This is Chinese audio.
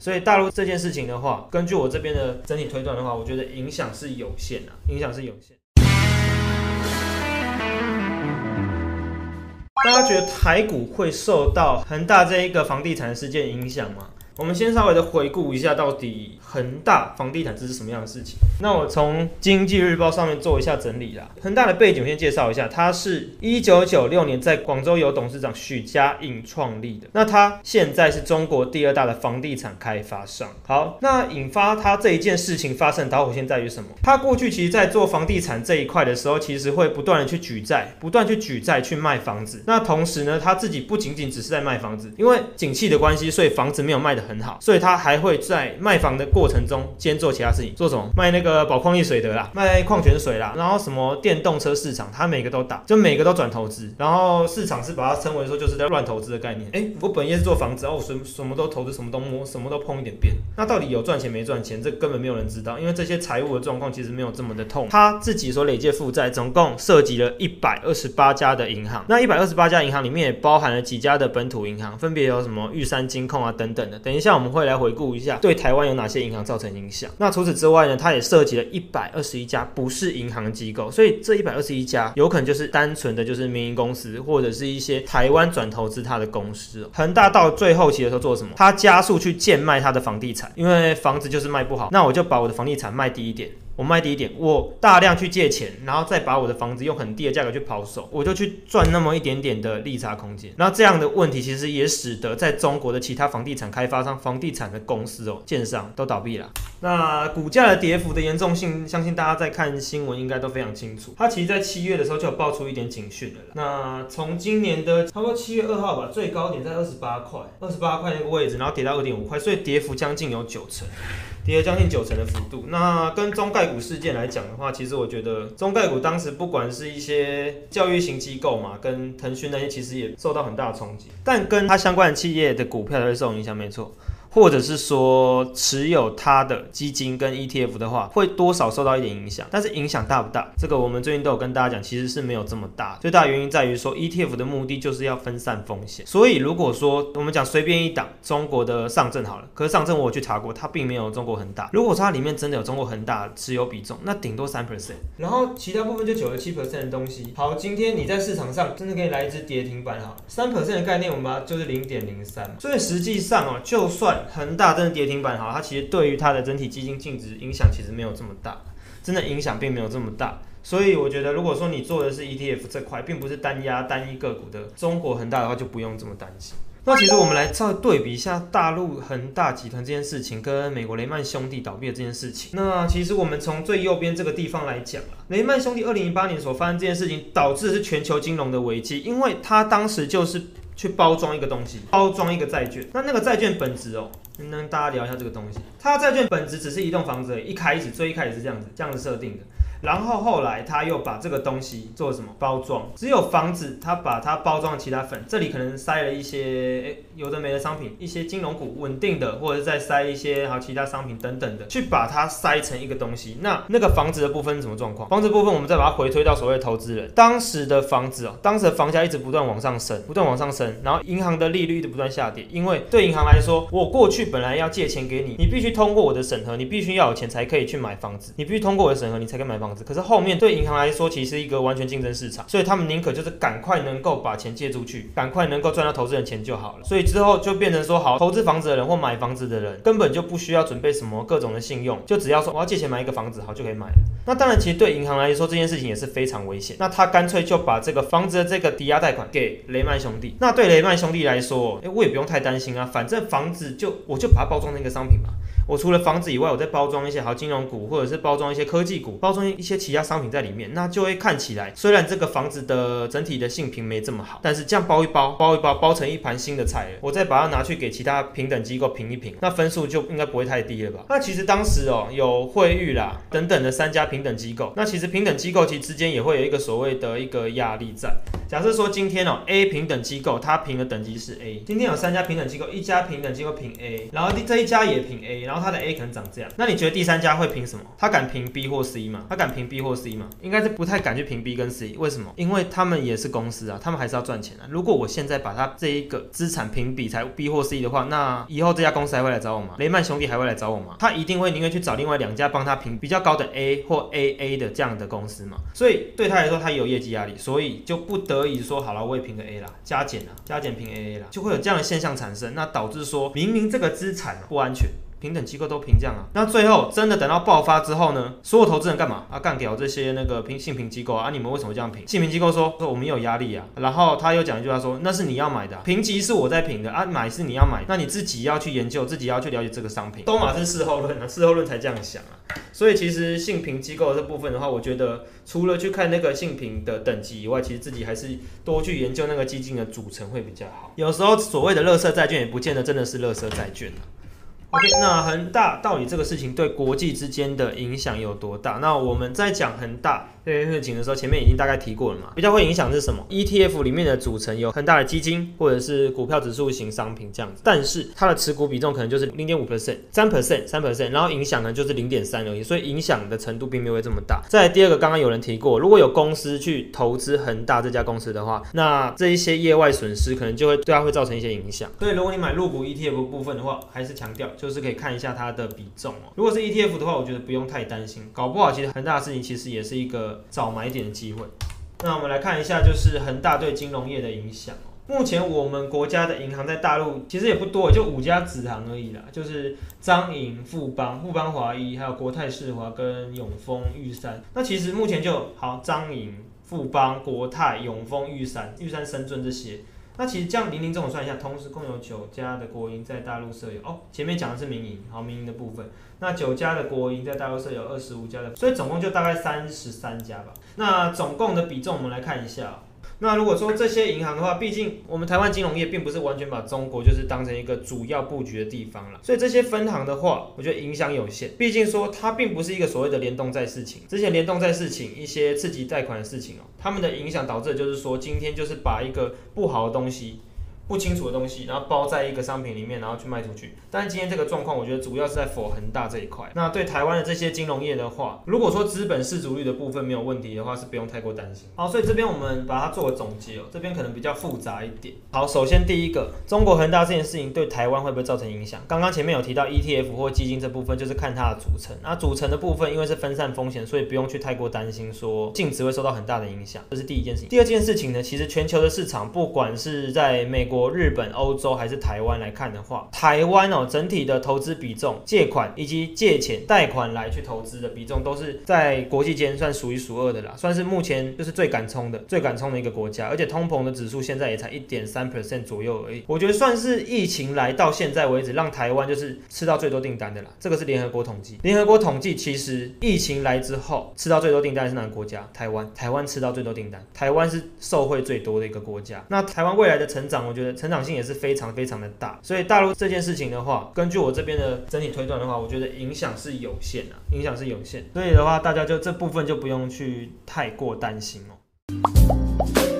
所以大陆这件事情的话，根据我这边的整体推断的话，我觉得影响是有限的，影响是有限。大家觉得台股会受到恒大这一个房地产事件影响吗？我们先稍微的回顾一下，到底恒大房地产这是什么样的事情？那我从经济日报上面做一下整理啦。恒大的背景先介绍一下，它是一九九六年在广州由董事长许家印创立的。那它现在是中国第二大的房地产开发商。好，那引发它这一件事情发生的导火线在于什么？它过去其实在做房地产这一块的时候，其实会不断的去举债，不断去举债去卖房子。那同时呢，他自己不仅仅只是在卖房子，因为景气的关系，所以房子没有卖的。很好，所以他还会在卖房的过程中兼做其他事情，做什么？卖那个宝矿力水的啦，卖矿泉水啦，然后什么电动车市场，他每个都打，就每个都转投资。然后市场是把它称为说就是在乱投资的概念。哎，我本业是做房子，哦我什什么都投资，什么都摸，什么都碰一点边。那到底有赚钱没赚钱？这根本没有人知道，因为这些财务的状况其实没有这么的痛。他自己所累计负债总共涉及了一百二十八家的银行，那一百二十八家银行里面也包含了几家的本土银行，分别有什么玉山金控啊等等的。等。等一下，我们会来回顾一下对台湾有哪些银行造成影响。那除此之外呢，它也涉及了一百二十一家不是银行机构，所以这一百二十一家有可能就是单纯的就是民营公司，或者是一些台湾转投资它的公司。恒大到最后期的时候做什么？它加速去贱卖它的房地产，因为房子就是卖不好，那我就把我的房地产卖低一点。我卖低一点，我大量去借钱，然后再把我的房子用很低的价格去抛售，我就去赚那么一点点的利差空间。那这样的问题其实也使得在中国的其他房地产开发商、房地产的公司哦、建商都倒闭了。那股价的跌幅的严重性，相信大家在看新闻应该都非常清楚。它其实，在七月的时候就有爆出一点警讯的了。那从今年的差不多七月二号吧，最高点在二十八块，二十八块那个位置，然后跌到二点五块，所以跌幅将近有九成。跌了将近九成的幅度。那跟中概股事件来讲的话，其实我觉得中概股当时不管是一些教育型机构嘛，跟腾讯那些，其实也受到很大的冲击。但跟它相关的企业的股票会受影响，没错。或者是说持有它的基金跟 ETF 的话，会多少受到一点影响，但是影响大不大？这个我们最近都有跟大家讲，其实是没有这么大。最大原因在于说 ETF 的目的就是要分散风险，所以如果说我们讲随便一档中国的上证好了，可是上证我去查过，它并没有中国恒大。如果说它里面真的有中国恒大持有比重，那顶多三 percent，然后其他部分就九十七 percent 的东西。好，今天你在市场上真的可以来一只跌停板，好，三 percent 的概念，我们就是零点零三。所以实际上哦，就算恒大真的跌停板好，它其实对于它的整体基金净值影响其实没有这么大，真的影响并没有这么大。所以我觉得，如果说你做的是 ETF 这块，并不是单压单一个股的中国恒大的话，就不用这么担心。那其实我们来再对比一下大陆恒大集团这件事情，跟美国雷曼兄弟倒闭的这件事情。那其实我们从最右边这个地方来讲啊，雷曼兄弟二零一八年所发生这件事情，导致的是全球金融的危机，因为它当时就是去包装一个东西，包装一个债券。那那个债券本质哦。能大家聊一下这个东西。它债券本质只是一栋房子，一开始最一开始是这样子，这样子设定的。然后后来他又把这个东西做什么包装？只有房子，他把它包装其他粉，这里可能塞了一些有的没的商品，一些金融股稳定的，或者再塞一些好其他商品等等的，去把它塞成一个东西。那那个房子的部分是什么状况？房子部分我们再把它回推到所谓的投资人，当时的房子哦，当时的房价一直不断往上升，不断往上升，然后银行的利率一直不断下跌，因为对银行来说，我过去本来要借钱给你，你必须通过我的审核，你必须要有钱才可以去买房子，你必须通过我的审核，你才可以买房可是后面对银行来说，其实一个完全竞争市场，所以他们宁可就是赶快能够把钱借出去，赶快能够赚到投资人钱就好了。所以之后就变成说，好，投资房子的人或买房子的人根本就不需要准备什么各种的信用，就只要说我要借钱买一个房子，好就可以买了。那当然，其实对银行来说这件事情也是非常危险。那他干脆就把这个房子的这个抵押贷款给雷曼兄弟。那对雷曼兄弟来说，哎，我也不用太担心啊，反正房子就我就把它包装成一个商品嘛。我除了房子以外，我再包装一些好金融股，或者是包装一些科技股，包装一些其他商品在里面，那就会看起来虽然这个房子的整体的性评没这么好，但是这样包一包，包一包，包成一盘新的菜，我再把它拿去给其他平等机构评一评，那分数就应该不会太低了吧？那其实当时哦，有惠誉啦等等的三家平等机构，那其实平等机构其实之间也会有一个所谓的一个压力在。假设说今天哦，A 平等机构它评的等级是 A，今天有三家平等机构，一家平等机构评 A，然后这一家也评 A，然后它的 A 可能长这样，那你觉得第三家会评什么？他敢评 B 或 C 吗？他敢评 B 或 C 吗？应该是不太敢去评 B 跟 C，为什么？因为他们也是公司啊，他们还是要赚钱啊。如果我现在把它这一个资产评比才 B 或 C 的话，那以后这家公司还会来找我吗？雷曼兄弟还会来找我吗？他一定会宁愿去找另外两家帮他评比较高的 A 或 AA 的这样的公司嘛。所以对他来说，他有业绩压力，所以就不得以说好了，我也评个 A 啦，加减啊，加减评 AA 啦，就会有这样的现象产生，那导致说明明这个资产不安全。平等机构都评这样啊，那最后真的等到爆发之后呢？所有投资人干嘛啊？干掉这些那个评信评机构啊？你们为什么这样评？信评机构说说我们有压力啊，然后他又讲一句话说那是你要买的，评级是我在评的啊，买是你要买，那你自己要去研究，自己要去了解这个商品。都马是事后论啊，事后论才这样想啊。所以其实信评机构这部分的话，我觉得除了去看那个信评的等级以外，其实自己还是多去研究那个基金的组成会比较好。有时候所谓的乐色债券也不见得真的是乐色债券啊。OK，那恒大到底这个事情对国际之间的影响有多大？那我们在讲恒大。这件事情的时候，前面已经大概提过了嘛。比较会影响是什么？ETF 里面的组成有很大的基金或者是股票指数型商品这样子，但是它的持股比重可能就是零点五 percent、三 percent、三 percent，然后影响呢就是零点三而已，所以影响的程度并没有这么大。再第二个，刚刚有人提过，如果有公司去投资恒大这家公司的话，那这一些业外损失可能就会对它会造成一些影响。所以如果你买入股 ETF 部分的话，还是强调就是可以看一下它的比重哦。如果是 ETF 的话，我觉得不用太担心，搞不好其实恒大的事情其实也是一个。找买点的机会。那我们来看一下，就是恒大对金融业的影响哦。目前我们国家的银行在大陆其实也不多，就五家子行而已啦，就是张银、富邦、富邦华一，还有国泰世华跟永丰玉山。那其实目前就好，张银、富邦、国泰、永丰、玉山、玉山深圳这些。那其实这样零零总总算一下，同时共有九家的国营在大陆设有哦。前面讲的是民营，好，民营的部分。那九家的国营在大陆设有二十五家的，所以总共就大概三十三家吧。那总共的比重我们来看一下。那如果说这些银行的话，毕竟我们台湾金融业并不是完全把中国就是当成一个主要布局的地方了，所以这些分行的话，我觉得影响有限。毕竟说它并不是一个所谓的联动债事情，之前联动债事情一些刺激贷款的事情哦，他们的影响导致就是说今天就是把一个不好的东西。不清楚的东西，然后包在一个商品里面，然后去卖出去。但是今天这个状况，我觉得主要是在否恒大这一块。那对台湾的这些金融业的话，如果说资本市足率的部分没有问题的话，是不用太过担心。好，所以这边我们把它做个总结哦。这边可能比较复杂一点。好，首先第一个，中国恒大这件事情对台湾会不会造成影响？刚刚前面有提到 ETF 或基金这部分，就是看它的组成。那组成的部分，因为是分散风险，所以不用去太过担心说净值会受到很大的影响。这是第一件事情。第二件事情呢，其实全球的市场，不管是在美国、国日本、欧洲还是台湾来看的话，台湾哦整体的投资比重、借款以及借钱、贷款来去投资的比重，都是在国际间算数一数二的啦，算是目前就是最敢冲的、最敢冲的一个国家。而且通膨的指数现在也才一点三 percent 左右而已，我觉得算是疫情来到现在为止，让台湾就是吃到最多订单的啦。这个是联合国统计，联合国统计其实疫情来之后吃到最多订单是哪个国家？台湾，台湾吃到最多订单，台湾是受惠最多的一个国家。那台湾未来的成长，我觉得成长性也是非。常非常的大，所以大陆这件事情的话，根据我这边的整体推断的话，我觉得影响是有限的，影响是有限，所以的话，大家就这部分就不用去太过担心哦。